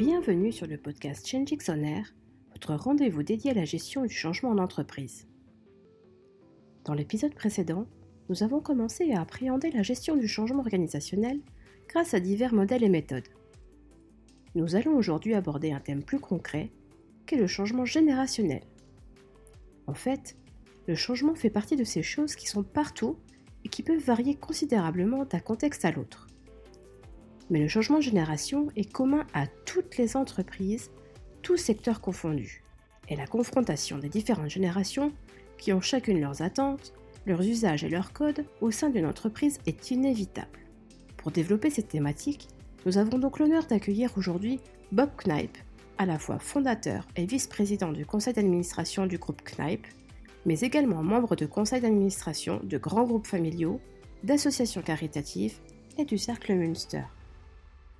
Bienvenue sur le podcast Changix On Air, votre rendez-vous dédié à la gestion du changement en entreprise. Dans l'épisode précédent, nous avons commencé à appréhender la gestion du changement organisationnel grâce à divers modèles et méthodes. Nous allons aujourd'hui aborder un thème plus concret, qu'est le changement générationnel. En fait, le changement fait partie de ces choses qui sont partout et qui peuvent varier considérablement d'un contexte à l'autre. Mais le changement de génération est commun à toutes les entreprises, tous secteurs confondus. Et la confrontation des différentes générations, qui ont chacune leurs attentes, leurs usages et leurs codes au sein d'une entreprise est inévitable. Pour développer cette thématique, nous avons donc l'honneur d'accueillir aujourd'hui Bob Knipe, à la fois fondateur et vice-président du conseil d'administration du groupe Knipe, mais également membre de conseil d'administration de grands groupes familiaux, d'associations caritatives et du Cercle Münster.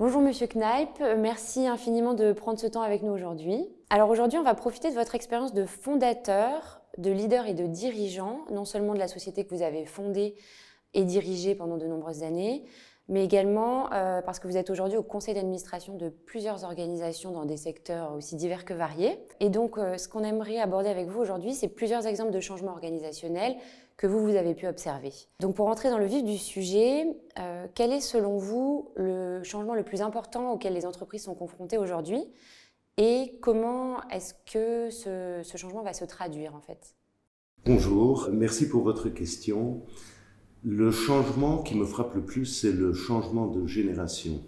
Bonjour Monsieur Knipe, merci infiniment de prendre ce temps avec nous aujourd'hui. Alors aujourd'hui, on va profiter de votre expérience de fondateur, de leader et de dirigeant, non seulement de la société que vous avez fondée et dirigée pendant de nombreuses années, mais également euh, parce que vous êtes aujourd'hui au conseil d'administration de plusieurs organisations dans des secteurs aussi divers que variés. Et donc, euh, ce qu'on aimerait aborder avec vous aujourd'hui, c'est plusieurs exemples de changements organisationnels que vous, vous avez pu observer. Donc, pour entrer dans le vif du sujet, euh, quel est selon vous le changement le plus important auquel les entreprises sont confrontées aujourd'hui? Et comment est-ce que ce changement va se traduire en fait? Bonjour, merci pour votre question. Le changement qui me frappe le plus, c'est le changement de génération.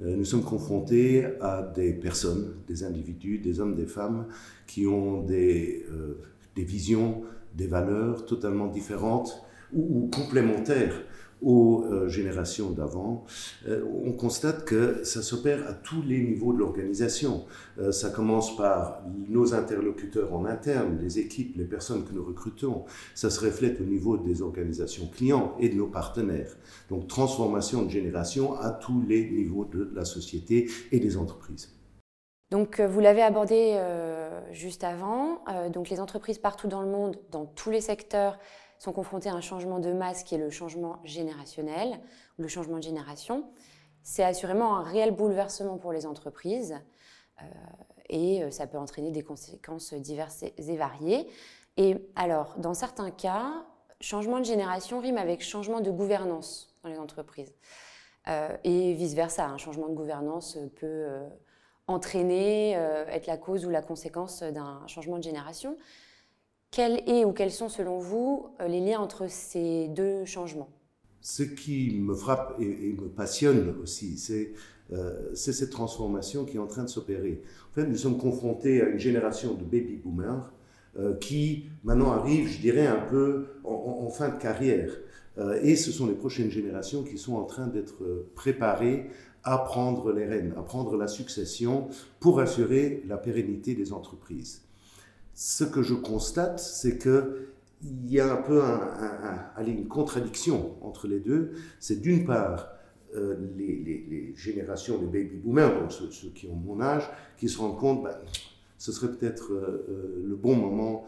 Euh, nous sommes confrontés à des personnes, des individus, des hommes, des femmes, qui ont des, euh, visions, des valeurs totalement différentes ou complémentaires aux euh, générations d'avant, euh, on constate que ça s'opère à tous les niveaux de l'organisation. Euh, ça commence par nos interlocuteurs en interne, les équipes, les personnes que nous recrutons. Ça se reflète au niveau des organisations clients et de nos partenaires. Donc transformation de génération à tous les niveaux de la société et des entreprises. Donc, vous l'avez abordé juste avant. Donc, les entreprises partout dans le monde, dans tous les secteurs, sont confrontées à un changement de masse qui est le changement générationnel, le changement de génération. C'est assurément un réel bouleversement pour les entreprises euh, et ça peut entraîner des conséquences diverses et variées. Et alors, dans certains cas, changement de génération rime avec changement de gouvernance dans les entreprises. et vice-versa, un changement de gouvernance peut entraîner, euh, être la cause ou la conséquence d'un changement de génération. Quels est ou quels sont selon vous euh, les liens entre ces deux changements? Ce qui me frappe et, me passionne aussi, euh, c'est cette transformation qui est en train de s'opérer. En fait, nous sommes confrontés à une génération de baby boomers qui maintenant arrive, je dirais, un peu en fin de carrière. et ce sont les prochaines générations qui sont en train d'être préparées à prendre les rênes, à prendre la succession pour assurer la pérennité des entreprises. Ce que je constate, c'est que il y a un peu une contradiction entre les deux. C'est d'une part euh, les, générations, les baby boomers, donc ceux, qui ont mon âge, qui se rendent compte, ben, ce serait peut-être euh, euh, le bon moment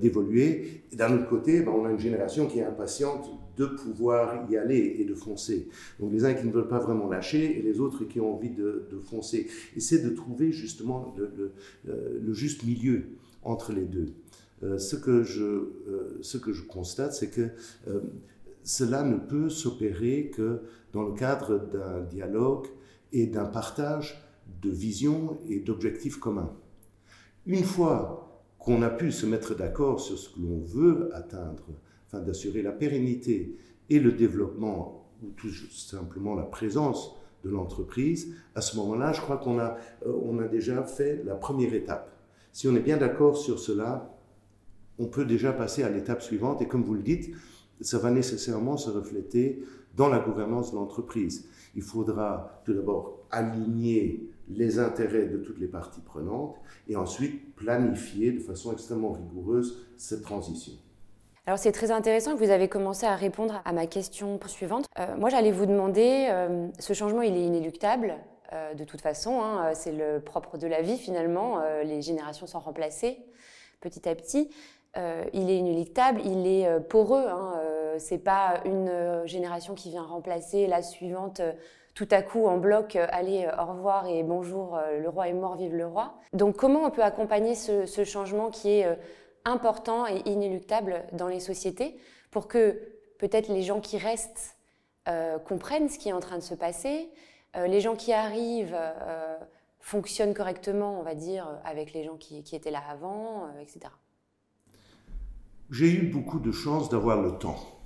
d'évoluer. Et d'un autre côté, ben, on a une génération qui est impatiente de pouvoir y aller et de foncer. Donc les uns qui ne veulent pas vraiment lâcher et les autres qui ont envie de, foncer. Et c'est de trouver justement le, euh, juste milieu entre les deux. Euh, ce, que je, euh, ce que je constate, c'est que cela ne peut s'opérer que dans le cadre d'un dialogue et d'un partage de visions et d'objectifs communs. Une fois qu'on a pu se mettre d'accord sur ce que l'on veut atteindre, afin d'assurer la pérennité et le développement, ou tout simplement la présence de l'entreprise, à ce moment-là, je crois qu'on a, euh, on a déjà fait la première étape. Si on est bien d'accord sur cela, on peut déjà passer à l'étape suivante. Et comme vous le dites, ça va nécessairement se refléter dans la gouvernance de l'entreprise. Il faudra tout d'abord aligner les intérêts de toutes les parties prenantes et ensuite planifier de façon extrêmement rigoureuse cette transition. Alors c'est très intéressant que vous avez commencé à répondre à ma question suivante. Euh, moi j'allais vous demander, euh, ce changement il est inéluctable euh, de toute façon, hein, c'est le propre de la vie finalement, les générations sont remplacées petit à petit. il est inéluctable, il est poreux, hein, c'est pas une génération qui vient remplacer la suivante tout à coup en bloc, allez, au revoir et bonjour, le roi est mort, vive le roi. Donc comment on peut accompagner ce, changement qui est important et inéluctable dans les sociétés pour que peut-être les gens qui restent comprennent ce qui est en train de se passer, les gens qui arrivent fonctionnent correctement, on va dire, avec les gens qui, qui étaient là avant, etc. J'ai eu beaucoup de chance d'avoir le temps.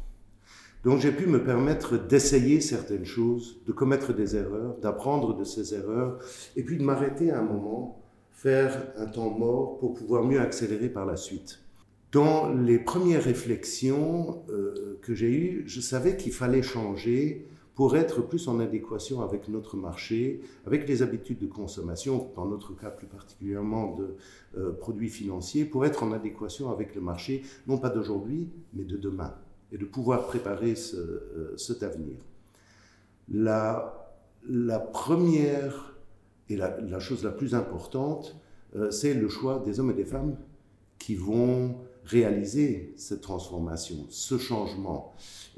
Donc j'ai pu me permettre d'essayer certaines choses, de commettre des erreurs, d'apprendre de ces erreurs, et puis de m'arrêter à un moment, faire un temps mort pour pouvoir mieux accélérer par la suite. Dans les premières réflexions euh, que j'ai eues, je savais qu'il fallait changer pour être plus en adéquation avec notre marché, avec les habitudes de consommation, dans notre cas plus particulièrement de euh, produits financiers, pour être en adéquation avec le marché, non pas d'aujourd'hui, mais de demain, et de pouvoir préparer euh, cet avenir. La, première et la, chose la plus importante, euh, c'est le choix des hommes et des femmes qui vont réaliser cette transformation, ce changement,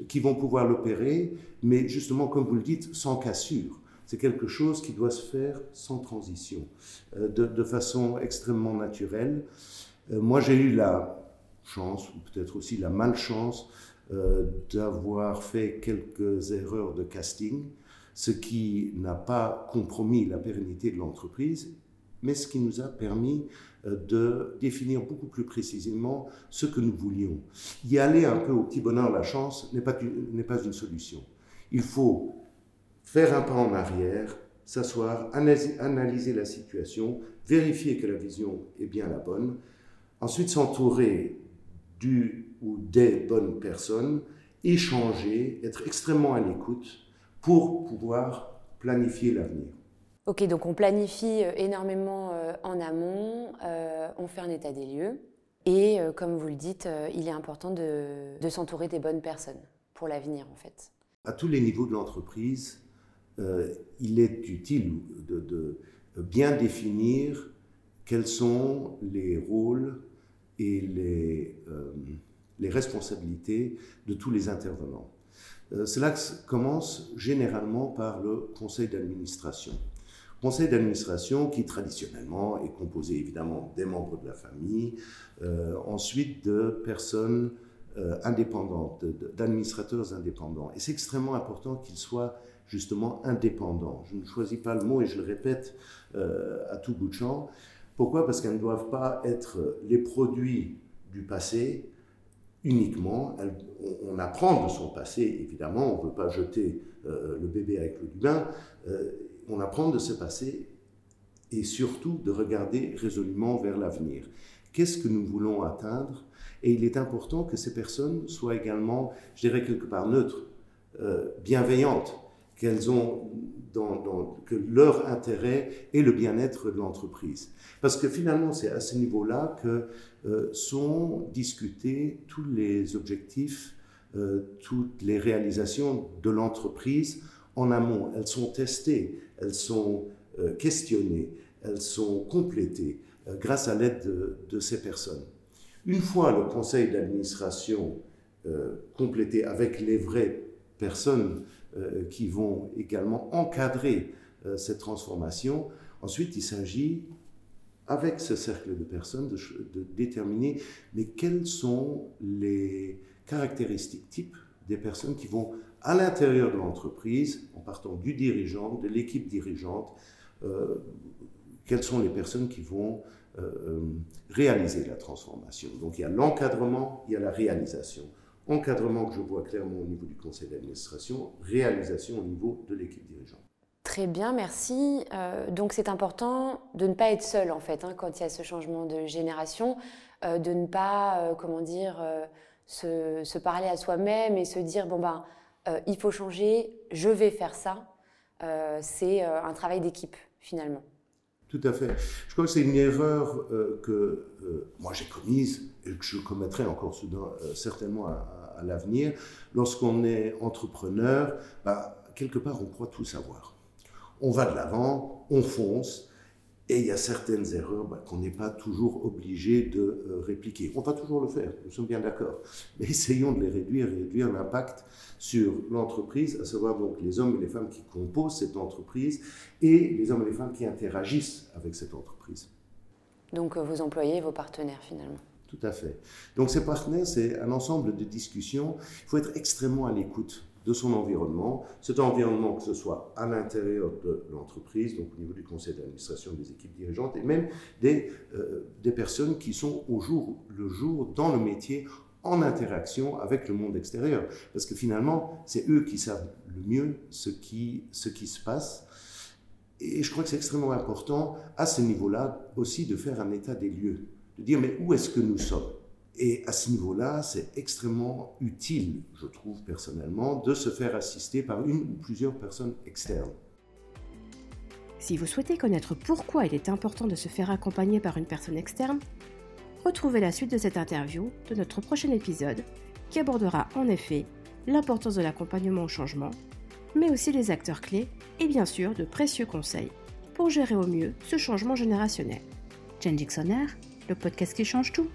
qui vont pouvoir l'opérer, mais justement, comme vous le dites, sans cassure. C'est quelque chose qui doit se faire sans transition, euh, de, façon extrêmement naturelle. Moi, j'ai eu la chance, ou peut-être aussi la malchance, d'avoir fait quelques erreurs de casting, ce qui n'a pas compromis la pérennité de l'entreprise, mais ce qui nous a permis euh, de définir beaucoup plus précisément ce que nous voulions. Y aller un peu au petit bonheur, la chance, n'est pas, n'est pas une solution. Il faut faire un pas en arrière, s'asseoir, analyser la situation, vérifier que la vision est bien la bonne, ensuite s'entourer du ou des bonnes personnes, échanger, être extrêmement à l'écoute pour pouvoir planifier l'avenir. Ok, donc on planifie euh, énormément euh, en amont, euh, on fait un état des lieux. Et comme vous le dites, il est important de, s'entourer des bonnes personnes pour l'avenir en fait. À tous les niveaux de l'entreprise, il est utile de, bien définir quels sont les rôles et les, les responsabilités de tous les intervenants. cela commence généralement par le conseil d'administration conseil d'administration qui traditionnellement est composé évidemment des membres de la famille, euh, ensuite de personnes euh, indépendantes, d'administrateurs indépendants. Et c'est extrêmement important qu'ils soient justement indépendants. Je ne choisis pas le mot et je le répète euh, à tout bout de champ. Pourquoi? Parce qu'elles ne doivent pas être les produits du passé uniquement. on, apprend de son passé, évidemment, on ne veut pas jeter le bébé avec le du bain on apprend de ce passé et surtout de regarder résolument vers l'avenir. Qu'est-ce que nous voulons atteindre? Et il est important que ces personnes soient également, je dirais quelque part neutres, euh, bienveillantes, qu'elles ont dans, que leur intérêt est le bien-être de l'entreprise. Parce que finalement, c'est à ce niveau-là que euh, sont discutés tous les objectifs, euh, toutes les réalisations de l'entreprise en amont. Elles sont testées, elles sont euh, questionnées, elles sont complétées grâce à l'aide de, ces personnes. Une fois le conseil d'administration complété avec les vraies personnes qui vont également encadrer cette transformation, ensuite il s'agit avec ce cercle de personnes, de, déterminer mais quelles sont les caractéristiques types des personnes qui vont à l'intérieur de l'entreprise, en partant du dirigeant, de l'équipe dirigeante, euh, quelles sont les personnes qui vont euh, euh, réaliser la transformation. Donc il y a l'encadrement, il y a la réalisation. Encadrement que je vois clairement au niveau du conseil d'administration, réalisation au niveau de l'équipe dirigeante. Très bien, merci. donc c'est important de ne pas être seul en fait hein, quand il y a ce changement de génération, de ne pas, comment dire, se, se, parler à soi-même et se dire bon ben euh, il faut changer, je vais faire ça. Euh, c'est euh, un travail d'équipe finalement. Tout à fait. Je crois que c'est une erreur que moi j'ai commise et que je commettrai encore soudain, certainement à, l'avenir. Lorsqu'on est entrepreneur, bah, quelque part on croit tout savoir. On va de l'avant, on fonce, Et il y a certaines erreurs bah, qu'on n'est pas toujours obligé de euh, répliquer. On va toujours le faire, nous sommes bien d'accord. Mais essayons de les réduire, réduire l'impact sur l'entreprise, à savoir donc les hommes et les femmes qui composent cette entreprise et les hommes et les femmes qui interagissent avec cette entreprise. Donc euh, vos employés, vos partenaires finalement. Tout à fait. Donc ces partenaires, c'est un ensemble de discussions. Il faut être extrêmement à l'écoute de son environnement. Cet environnement, que ce soit à l'intérieur de l'entreprise, donc au niveau du conseil d'administration, des équipes dirigeantes, et même des, euh, des personnes qui sont au jour le jour dans le métier en interaction avec le monde extérieur. Parce que finalement, c'est eux qui savent le mieux ce qui, ce qui se passe. Et je crois que c'est extrêmement important à ce niveau-là aussi de faire un état des lieux, de dire mais où est-ce que nous sommes? Et à ce niveau-là, c'est extrêmement utile, je trouve personnellement, de se faire assister par une ou plusieurs personnes externes. Si vous souhaitez connaître pourquoi il est important de se faire accompagner par une personne externe, retrouvez la suite de cette interview de notre prochain épisode qui abordera en effet l'importance de l'accompagnement au changement, mais aussi les acteurs clés et bien sûr de précieux conseils pour gérer au mieux ce changement générationnel. Change Dixonnaire, le podcast qui change tout.